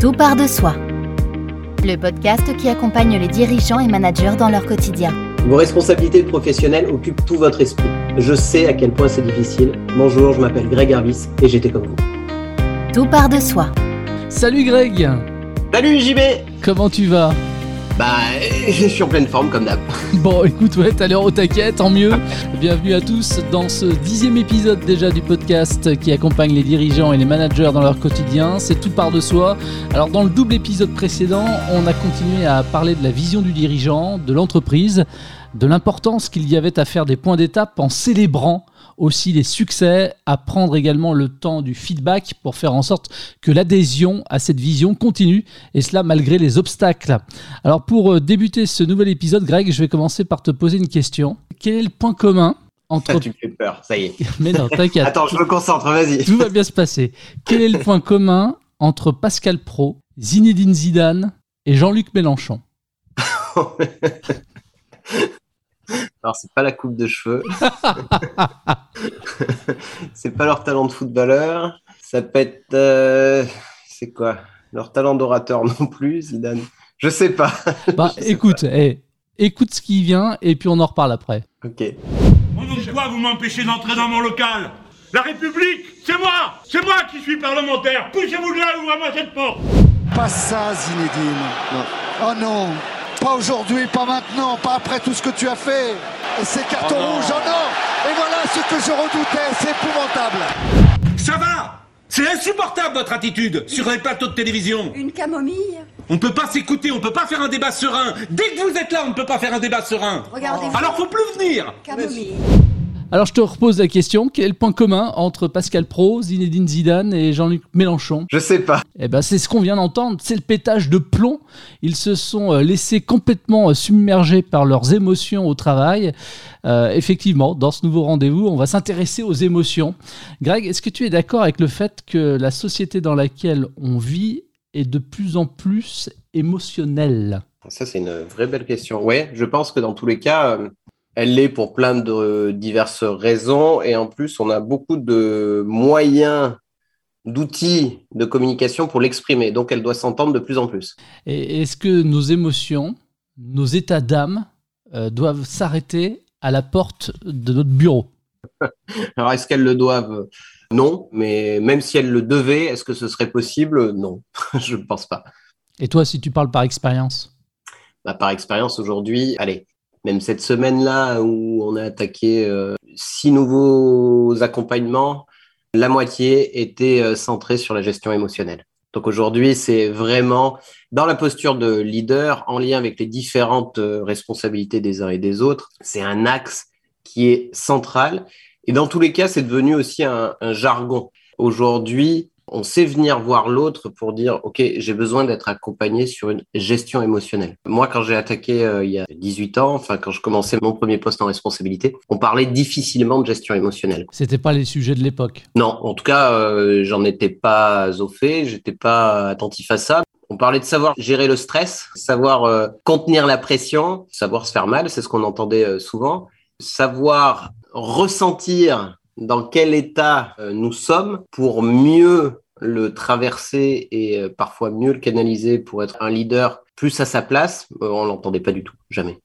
Tout part de soi. Le podcast qui accompagne les dirigeants et managers dans leur quotidien. Vos responsabilités professionnelles occupent tout votre esprit. Je sais à quel point c'est difficile. Bonjour, je m'appelle Greg Harvis et j'étais comme vous. Tout part de soi. Salut Greg Salut JB Comment tu vas? Bah, je suis en pleine forme comme d'hab. Bon, écoute, ouais, t'as l'air au taquet, tant mieux. Bienvenue à tous dans ce dixième épisode déjà du podcast qui accompagne les dirigeants et les managers dans leur quotidien. C'est tout part de soi. Alors, dans le double épisode précédent, on a continué à parler de la vision du dirigeant, de l'entreprise, de l'importance qu'il y avait à faire des points d'étape en célébrant aussi les succès, à prendre également le temps du feedback pour faire en sorte que l'adhésion à cette vision continue, et cela malgré les obstacles. Alors pour euh, débuter ce nouvel épisode, Greg, je vais commencer par te poser une question. Quel est le point commun entre... Tu me fais peur, ça y est. Mais non, t'inquiète. Attends, je me concentre, vas-y. Tout va bien se passer. Quel est le point commun entre Pascal Pro, Zinedine Zidane et Jean-Luc Mélenchon? Alors, c'est pas la coupe de cheveux. c'est pas leur talent de footballeur. Ça peut être. euh, c'est quoi? Leur talent d'orateur non plus, Zidane. Je sais pas. Bah sais écoute, écoute ce qui vient et puis on en reparle après. Ok. Au nom de quoi vous m'empêchez d'entrer dans mon local La République, c'est moi C'est moi qui suis parlementaire Poussez-vous de là, ouvrez-moi cette porte Pas ça, Zinedine. Oh non, pas aujourd'hui, pas maintenant, pas après tout ce que tu as fait. Et ces cartons Oh non. rouges, oh non Et voilà ce que je redoutais, c'est épouvantable. Ça va C'est insupportable votre attitude sur les plateaux de télévision Une camomille On ne peut pas s'écouter, on ne peut pas faire un débat serein Dès que vous êtes là, on ne peut pas faire un débat serein Regardez-vous. Alors faut plus venir Camomille. Alors je te repose la question, quel est le point commun entre Pascal Pro, Zinedine Zidane et Jean-Luc Mélenchon? Je sais pas. Eh ben c'est ce qu'on vient d'entendre, c'est le pétage de plomb. Ils se sont euh, laissés complètement euh, submerger par leurs émotions au travail. Euh, effectivement, dans ce nouveau rendez-vous, on va s'intéresser aux émotions. Greg, est-ce que tu es d'accord avec le fait que la société dans laquelle on vit est de plus en plus émotionnelle? Ça, c'est une vraie belle question. Ouais, je pense que dans tous les cas, euh, elle l'est pour plein de diverses raisons. Et en plus, on a beaucoup de moyens, d'outils de communication pour l'exprimer. Donc, elle doit s'entendre de plus en plus. Et est-ce que nos émotions, nos états d'âme euh, doivent s'arrêter à la porte de notre bureau? Alors, est-ce qu'elles le doivent? Non. Mais même si elles le devaient, est-ce que ce serait possible? Non, je ne pense pas. Et toi, si tu parles par expérience? Bah, par expérience, aujourd'hui, allez, même cette semaine-là où on a attaqué euh, six nouveaux accompagnements, la moitié était euh, centrée sur la gestion émotionnelle. Donc aujourd'hui, c'est vraiment dans la posture de leader, en lien avec les différentes euh, responsabilités des uns et des autres. C'est un axe qui est central. Et dans tous les cas, c'est devenu aussi un, un jargon. Aujourd'hui, on sait venir voir l'autre pour dire, OK, j'ai besoin d'être accompagné sur une gestion émotionnelle. Moi, quand j'ai attaqué euh, il y a 18 ans, enfin, quand je commençais mon premier poste en responsabilité, on parlait difficilement de gestion émotionnelle. C'était pas les sujets de l'époque. Non, en tout cas, euh, j'en étais pas au fait, j'étais pas attentif à ça. On parlait de savoir gérer le stress, savoir euh, contenir la pression, savoir se faire mal, c'est ce qu'on entendait souvent, savoir ressentir dans quel état euh, nous sommes pour mieux le traverser et euh, parfois mieux le canaliser pour être un leader plus à sa place, euh, on l'entendait pas du tout, jamais.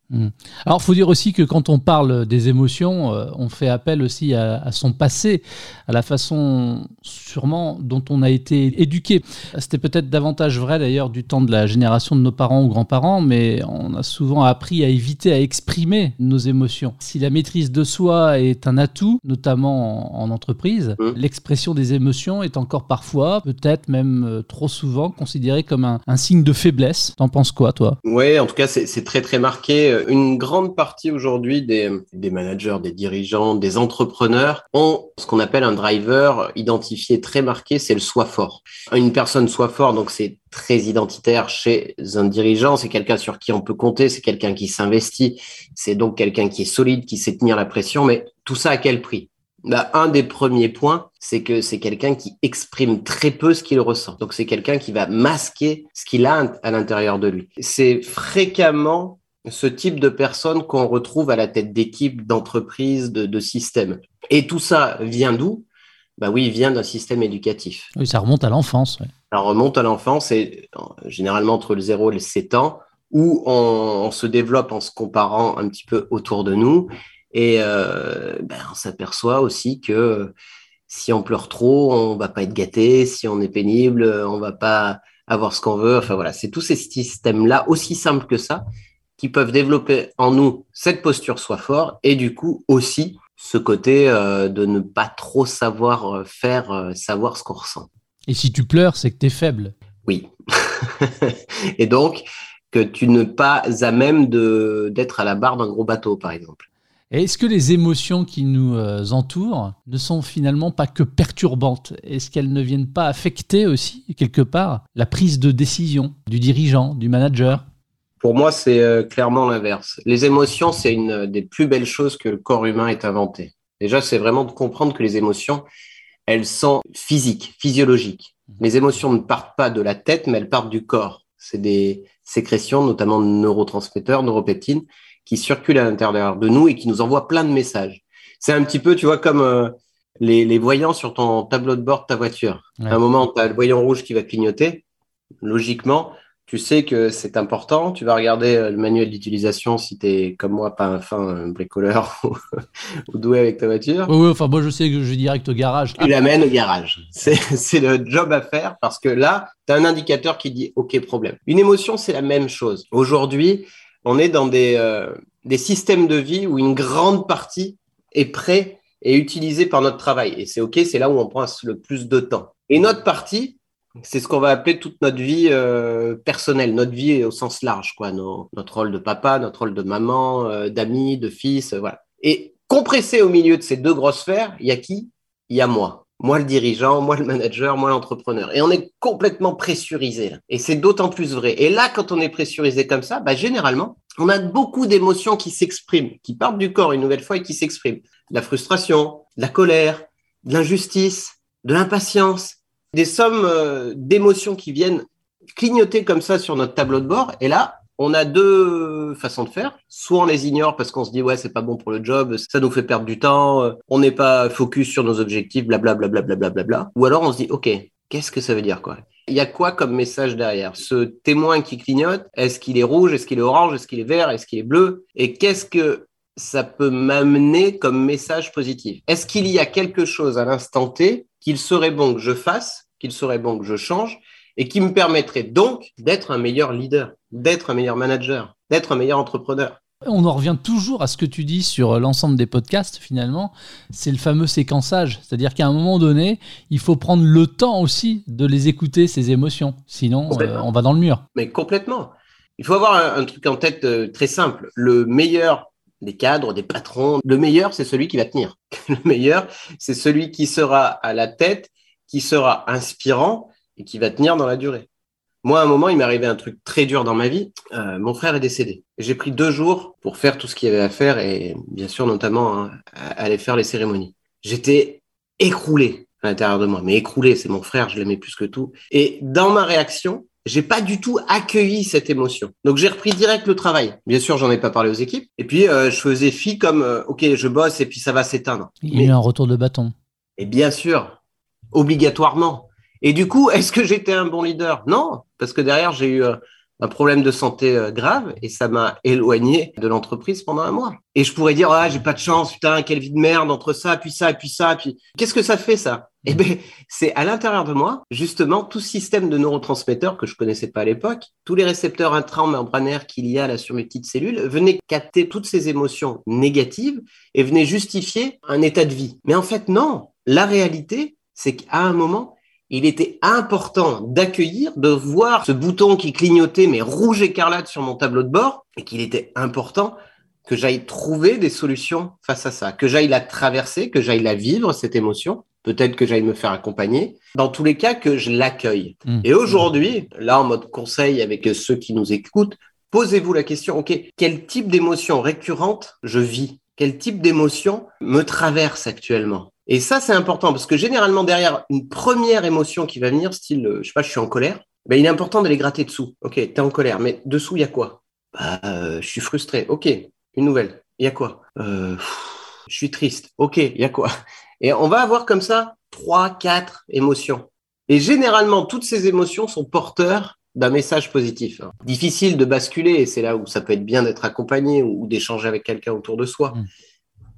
Alors, faut dire aussi que quand on parle des émotions, euh, on fait appel aussi à, à son passé, à la façon sûrement dont on a été éduqué. C'était peut-être davantage vrai d'ailleurs du temps de la génération de nos parents ou grands-parents, mais on a souvent appris à éviter à exprimer nos émotions. Si la maîtrise de soi est un atout, notamment en, en entreprise, Mm. l'expression des émotions est encore parfois, peut-être même euh, trop souvent, considérée comme un, un signe de faiblesse. T'en quoi, toi? Ouais, en tout cas, c'est très très marqué. Une grande partie aujourd'hui des, des managers, des dirigeants, des entrepreneurs ont ce qu'on appelle un driver identifié très marqué, c'est le soi fort. Une personne soit fort, donc c'est très identitaire chez un dirigeant, c'est quelqu'un sur qui on peut compter, c'est quelqu'un qui s'investit, c'est donc quelqu'un qui est solide, qui sait tenir la pression, mais tout ça à quel prix? Bah, un des premiers points, c'est que c'est quelqu'un qui exprime très peu ce qu'il ressent. Donc c'est quelqu'un qui va masquer ce qu'il a à l'intérieur de lui. C'est fréquemment ce type de personne qu'on retrouve à la tête d'équipes, d'entreprises, de, de systèmes. Et tout ça vient d'où? Bah oui, il vient d'un système éducatif. Oui, ça remonte à l'enfance. Ouais. Ça remonte à l'enfance et généralement entre le 0 et le 7 ans, où on, on, se développe en se comparant un petit peu autour de nous. Et euh, ben, on s'aperçoit aussi que si on pleure trop, on va pas être gâté. Si on est pénible, on va pas avoir ce qu'on veut. Enfin voilà, c'est tous ces systèmes-là, aussi simples que ça, qui peuvent développer en nous cette posture soit fort et du coup aussi ce côté euh, de ne pas trop savoir euh, faire, euh, savoir ce qu'on ressent. Et si tu pleures, c'est que tu es faible. Oui. et donc, que tu n'es pas à même d'être à la barre d'un gros bateau, par exemple. Est-ce que les émotions qui nous entourent ne sont finalement pas que perturbantes? Est-ce qu'elles ne viennent pas affecter aussi, quelque part, la prise de décision du dirigeant, du manager? Pour moi, c'est euh, clairement l'inverse. Les émotions, c'est une des plus belles choses que le corps humain ait inventé. Déjà, c'est vraiment de comprendre que les émotions, elles sont physiques, physiologiques. Les émotions ne partent pas de la tête, mais elles partent du corps. C'est des sécrétions, notamment de neurotransmetteurs, neuropeptines, qui circulent à l'intérieur de nous et qui nous envoient plein de messages. C'est un petit peu, tu vois, comme euh, les, les, voyants sur ton tableau de bord de ta voiture. À un moment, tu as le voyant rouge qui va clignoter. Logiquement, tu sais que c'est important. Tu vas regarder euh, le manuel d'utilisation si tu es comme moi, pas un fin bricoleur ou, doué avec ta voiture. Oui, enfin, moi, je sais que je vais direct au garage. Tu l'amènes au garage. C'est le job à faire parce que là, tu as un indicateur qui dit OK, problème. Une émotion, c'est la même chose. Aujourd'hui, on est dans des, euh, des systèmes de vie où une grande partie est prêt et utilisée par notre travail. Et c'est OK, c'est là où on passe le plus de temps. Et notre partie, c'est ce qu'on va appeler toute notre vie euh, personnelle, notre vie au sens large, quoi. notre rôle de papa, notre rôle de maman, euh, d'ami, de fils, euh, voilà. Et compressé au milieu de ces deux grosses sphères, il y a qui? Il y a moi. Moi le dirigeant, moi le manager, moi l'entrepreneur. Et on est complètement pressurisé. Et c'est d'autant plus vrai. Et là, quand on est pressurisé comme ça, bah, généralement, on a beaucoup d'émotions qui s'expriment, qui partent du corps une nouvelle fois et qui s'expriment. la frustration, la colère, l'injustice, de l'impatience, des sommes euh, d'émotions qui viennent clignoter comme ça sur notre tableau de bord. Et là, on a deux façons de faire. Soit on les ignore parce qu'on se dit ouais c'est pas bon pour le job, ça nous fait perdre du temps, euh, on n'est pas focus sur nos objectifs, blablabla. Bla, bla, bla, bla, bla, Ou alors on se dit ok qu'est-ce que ça veut dire quoi? Il y a quoi comme message derrière? Ce témoin qui clignote, est-ce qu'il est rouge, est-ce qu'il est orange, est-ce qu'il est vert, est-ce qu'il est bleu? Et qu'est-ce que ça peut m'amener comme message positif? Est-ce qu'il y a quelque chose à l'instant T qu'il serait bon que je fasse, qu'il serait bon que je change, et qui me permettrait donc d'être un meilleur leader, d'être un meilleur manager, d'être un meilleur entrepreneur. On en revient toujours à ce que tu dis sur l'ensemble des podcasts, finalement, c'est le fameux séquençage. C'est-à-dire qu'à un moment donné, il faut prendre le temps aussi de les écouter, ces émotions. Sinon, euh, on va dans le mur. Mais complètement. Il faut avoir un, truc en tête euh, très simple. Le meilleur des cadres, des patrons. Le meilleur, c'est celui qui va tenir. Le meilleur, c'est celui qui sera à la tête, qui sera inspirant et qui va tenir dans la durée. Moi, à un moment, il m'est arrivé un truc très dur dans ma vie. Euh, mon frère est décédé. J'ai pris deux jours pour faire tout ce qu'il y avait à faire et bien sûr, notamment, hein, aller faire les cérémonies. J'étais écroulé à l'intérieur de moi, mais écroulé, c'est mon frère, je l'aimais plus que tout. Et dans ma réaction, j'ai pas du tout accueilli cette émotion. Donc j'ai repris direct le travail. Bien sûr, j'en ai pas parlé aux équipes. Et puis euh, je faisais fi comme euh, ok, je bosse et puis ça va s'éteindre. Il y a eu un retour de bâton. Et bien sûr, obligatoirement. Et du coup, est-ce que j'étais un bon leader? Non, parce que derrière j'ai eu euh, un problème de santé euh, grave et ça m'a éloigné de l'entreprise pendant un mois. Et je pourrais dire ah j'ai pas de chance, putain quelle vie de merde entre ça puis ça puis ça puis qu'est-ce que ça fait ça? Eh ben c'est à l'intérieur de moi justement tout système de neurotransmetteurs que je connaissais pas à l'époque, tous les récepteurs intramembranaires qu'il y a là sur mes petites cellules venaient capter toutes ces émotions négatives et venaient justifier un état de vie. Mais en fait non, la réalité c'est qu'à un moment il était important d'accueillir, de voir ce bouton qui clignotait, mais rouge écarlate sur mon tableau de bord, et qu'il était important que j'aille trouver des solutions face à ça, que j'aille la traverser, que j'aille la vivre, cette émotion, peut-être que j'aille me faire accompagner, dans tous les cas, que je l'accueille. Mmh. Et aujourd'hui, là, en mode conseil avec ceux qui nous écoutent, posez-vous la question, OK, quel type d'émotion récurrente je vis? Quel type d'émotion me traverse actuellement? Et ça, c'est important parce que généralement, derrière une première émotion qui va venir, style, euh, je sais pas, je suis en colère, ben, il est important d'aller gratter dessous. Ok, tu es en colère, mais dessous, il y a quoi? Bah, euh, Je suis frustré. Ok, une nouvelle. Il y a quoi? Euh, Je suis triste. Ok, il y a quoi? Et on va avoir comme ça trois, quatre émotions. Et généralement, toutes ces émotions sont porteurs d'un message positif. Difficile de basculer, et c'est là où ça peut être bien d'être accompagné ou d'échanger avec quelqu'un autour de soi. Mm.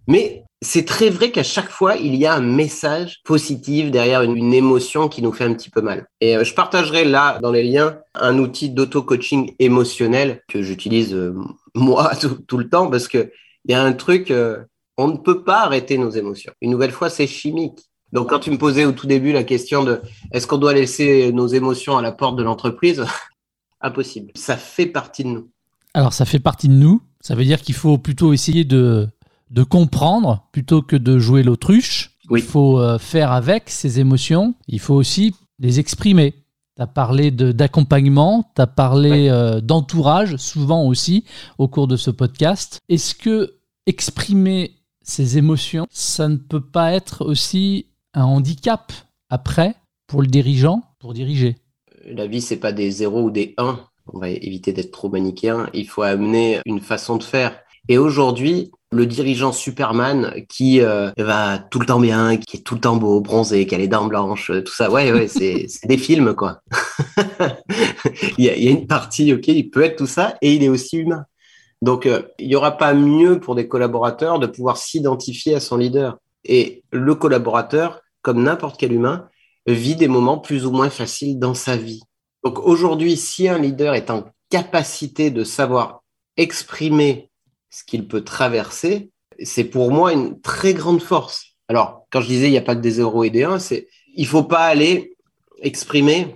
Mais c'est très vrai qu'à chaque fois, il y a un message positif derrière une, émotion qui nous fait un petit peu mal. Et euh, je partagerai là, dans les liens, un outil d'auto-coaching émotionnel que j'utilise euh, moi tout, le temps parce que il y a un truc, euh, on ne peut pas arrêter nos émotions. Une nouvelle fois, c'est chimique. Donc, quand tu me posais au tout début la question de est-ce qu'on doit laisser nos émotions à la porte de l'entreprise? Impossible. Ça fait partie de nous. Alors, ça fait partie de nous. Ça veut dire qu'il faut plutôt essayer de, de comprendre plutôt que de jouer l'autruche. Il faut euh, faire avec ces émotions. Il faut aussi les exprimer. Tu as parlé d'accompagnement, tu as parlé euh, d'entourage, souvent aussi, au cours de ce podcast. Est-ce que exprimer ces émotions, ça ne peut pas être aussi un handicap après pour le dirigeant, pour diriger? La vie, c'est pas des zéros ou des 1. On va éviter d'être trop manichéen. Il faut amener une façon de faire. Et aujourd'hui, le dirigeant Superman qui euh, va tout le temps bien, qui est tout le temps beau, bronzé, qui a les dents blanches, tout ça. Ouais, ouais, c'est des films, quoi. il, y a, une partie, ok, il peut être tout ça et il est aussi humain. Donc, euh, il n'y aura pas mieux pour des collaborateurs de pouvoir s'identifier à son leader. Et le collaborateur, comme n'importe quel humain, vit des moments plus ou moins faciles dans sa vie. Donc aujourd'hui, si un leader est en capacité de savoir exprimer ce qu'il peut traverser, c'est pour moi une très grande force. Alors, quand je disais il n'y a pas que des 0 et des 1, c'est il faut pas aller exprimer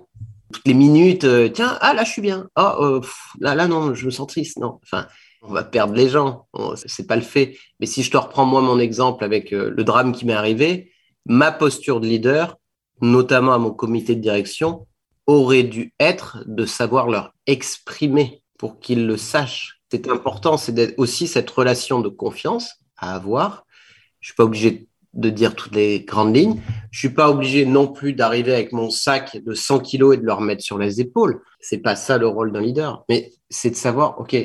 toutes les minutes, euh, tiens, ah là je suis bien, oh là là non, je me sens triste, non. Enfin, on va perdre les gens, c'est pas le fait. Mais si je te reprends moi mon exemple avec euh, le drame qui m'est arrivé, ma posture de leader, notamment à mon comité de direction, aurait dû être de savoir leur exprimer pour qu'ils le sachent. C'est important, c'est aussi cette relation de confiance à avoir. Je suis pas obligé de dire toutes les grandes lignes. Je suis pas obligé non plus d'arriver avec mon sac de 100 kilos et de le remettre sur les épaules. C'est pas ça le rôle d'un leader. Mais c'est de savoir, OK,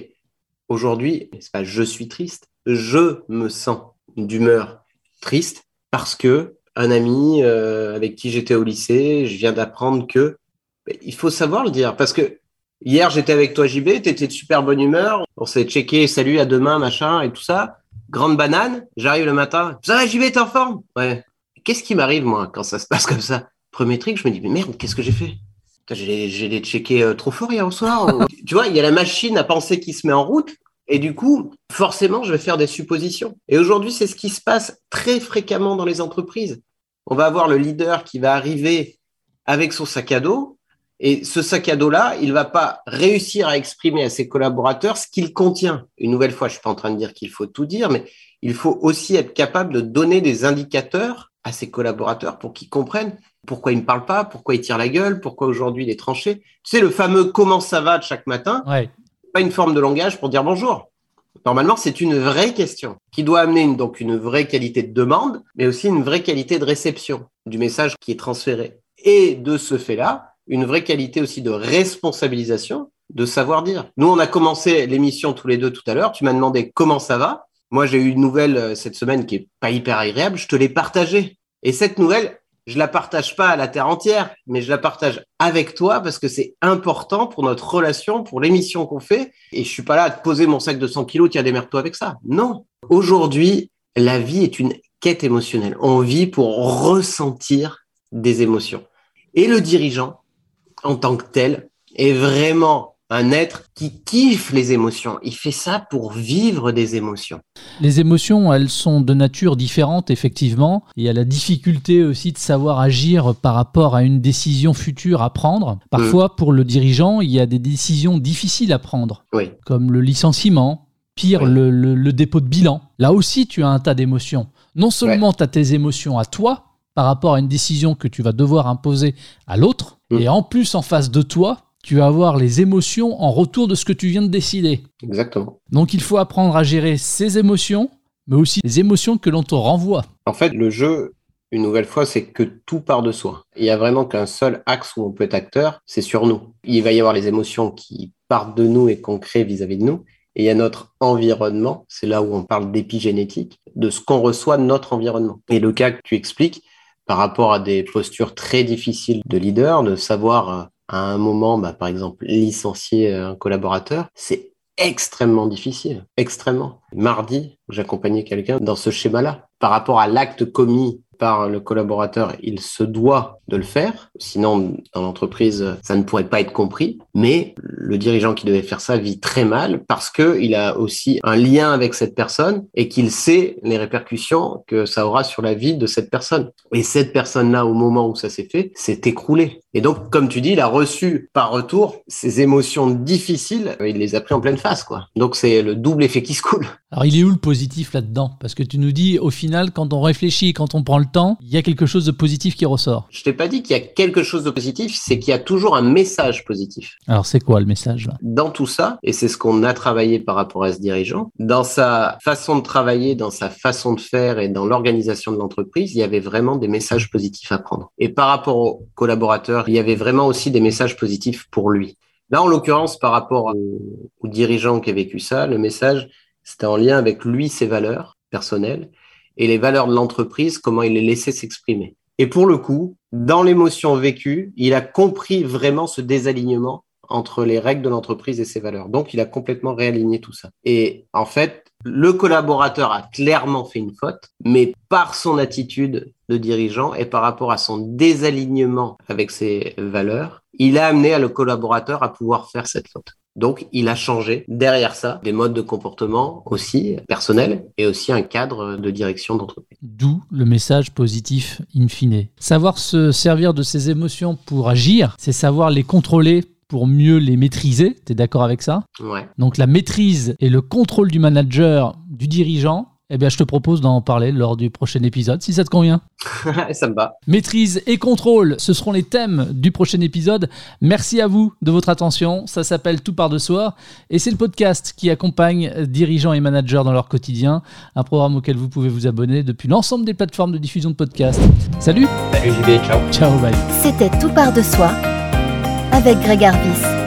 aujourd'hui, c'est pas je suis triste. Je me sens d'humeur triste parce que un ami euh, avec qui j'étais au lycée, je viens d'apprendre que il faut savoir le dire parce que hier j'étais avec toi JB, tu étais de super bonne humeur, on s'est checké, salut à demain machin et tout ça. Grande banane, j'arrive le matin, ça va JB, t'es en forme? Ouais. Qu'est-ce qui m'arrive moi quand ça se passe comme ça? Premier truc, je me dis mais merde, qu'est-ce que j'ai fait? J'ai les checké euh, trop fort hier au soir. tu vois, il y a la machine à penser qui se met en route. Et du coup, forcément, je vais faire des suppositions. Et aujourd'hui, c'est ce qui se passe très fréquemment dans les entreprises. On va avoir le leader qui va arriver avec son sac à dos. Et ce sac à dos-là, il va pas réussir à exprimer à ses collaborateurs ce qu'il contient. Une nouvelle fois, je suis pas en train de dire qu'il faut tout dire, mais il faut aussi être capable de donner des indicateurs à ses collaborateurs pour qu'ils comprennent pourquoi il ne parle pas, pourquoi il tire la gueule, pourquoi aujourd'hui il est tranché. Tu sais, le fameux comment ça va de chaque matin. Ouais pas une forme de langage pour dire bonjour. Normalement, c'est une vraie question qui doit amener une, donc une vraie qualité de demande, mais aussi une vraie qualité de réception du message qui est transféré. Et de ce fait-là, une vraie qualité aussi de responsabilisation, de savoir dire. Nous, on a commencé l'émission tous les deux tout à l'heure. Tu m'as demandé comment ça va. Moi, j'ai eu une nouvelle euh, cette semaine qui est pas hyper agréable. Je te l'ai partagée. Et cette nouvelle, je la partage pas à la terre entière, mais je la partage avec toi parce que c'est important pour notre relation, pour l'émission qu'on fait. Et je suis pas là à te poser mon sac de 100 kilos, tiens, démerde-toi avec ça. Non. Aujourd'hui, la vie est une quête émotionnelle. On vit pour ressentir des émotions. Et le dirigeant, en tant que tel, est vraiment un être qui kiffe les émotions. Il fait ça pour vivre des émotions. Les émotions, elles sont de nature différente, effectivement. Il y a la difficulté aussi de savoir agir par rapport à une décision future à prendre. Parfois, mm. pour le dirigeant, il y a des décisions difficiles à prendre, comme le licenciement, pire, le, dépôt de bilan. Là aussi, tu as un tas d'émotions. Non seulement tu as tes émotions à toi, par rapport à une décision que tu vas devoir imposer à l'autre, mm. et en plus, en face de toi, tu vas avoir les émotions en retour de ce que tu viens de décider. Exactement. Donc il faut apprendre à gérer ces émotions, mais aussi les émotions que l'on te renvoie. En fait, le jeu, une nouvelle fois, c'est que tout part de soi. Il n'y a vraiment qu'un seul axe où on peut être acteur, c'est sur nous. Il va y avoir les émotions qui partent de nous et qu'on crée vis-à-vis de nous. Et il y a notre environnement, c'est là où on parle d'épigénétique, de ce qu'on reçoit de notre environnement. Et le cas que tu expliques, par rapport à des postures très difficiles de leader, de savoir euh, à un moment, bah, par exemple, licencier un collaborateur, c'est extrêmement difficile, extrêmement. Mardi, j'accompagnais quelqu'un dans ce schéma-là. Par rapport à l'acte commis par le collaborateur, il se doit de le faire. Sinon, dans l'entreprise, ça ne pourrait pas être compris. Mais le dirigeant qui devait faire ça vit très mal parce que il a aussi un lien avec cette personne et qu'il sait les répercussions que ça aura sur la vie de cette personne. Et cette personne-là, au moment où ça s'est fait, s'est écroulée. Et donc, comme tu dis, il a reçu par retour ces émotions difficiles. Il les a pris en pleine face, quoi. Donc, c'est le double effet qui se coule. Alors, il est où le positif là-dedans? Parce que tu nous dis, au final, quand on réfléchit, quand on prend le temps, il y a quelque chose de positif qui ressort. Je t'ai pas dit qu'il y a quelque chose de positif, c'est qu'il y a toujours un message positif. Alors, c'est quoi le message là? Dans tout ça, et c'est ce qu'on a travaillé par rapport à ce dirigeant, dans sa façon de travailler, dans sa façon de faire et dans l'organisation de l'entreprise, il y avait vraiment des messages positifs à prendre. Et par rapport aux collaborateurs, il y avait vraiment aussi des messages positifs pour lui. Là, en l'occurrence, par rapport au, au dirigeant qui a vécu ça, le message, c'était en lien avec lui, ses valeurs personnelles et les valeurs de l'entreprise, comment il les laissait s'exprimer. Et pour le coup, dans l'émotion vécue, il a compris vraiment ce désalignement entre les règles de l'entreprise et ses valeurs. Donc, il a complètement réaligné tout ça. Et en fait, le collaborateur a clairement fait une faute, mais par son attitude de dirigeant et par rapport à son désalignement avec ses valeurs, il a amené le collaborateur à pouvoir faire cette faute. Donc, il a changé derrière ça des modes de comportement aussi personnels et aussi un cadre de direction d'entreprise. D'où le message positif in fine. Savoir se servir de ses émotions pour agir, c'est savoir les contrôler pour mieux les maîtriser. Tu es d'accord avec ça? Ouais. Donc la maîtrise et le contrôle du manager, du dirigeant, eh bien, je te propose d'en parler lors du prochain épisode, si ça te convient. ça me va. Maîtrise et contrôle, ce seront les thèmes du prochain épisode. Merci à vous de votre attention. Ça s'appelle Tout part de soi et c'est le podcast qui accompagne dirigeants et managers dans leur quotidien. Un programme auquel vous pouvez vous abonner depuis l'ensemble des plateformes de diffusion de podcasts. Salut Salut JB, ciao. Ciao, bye C'était Tout part de soi avec Greg Arvis.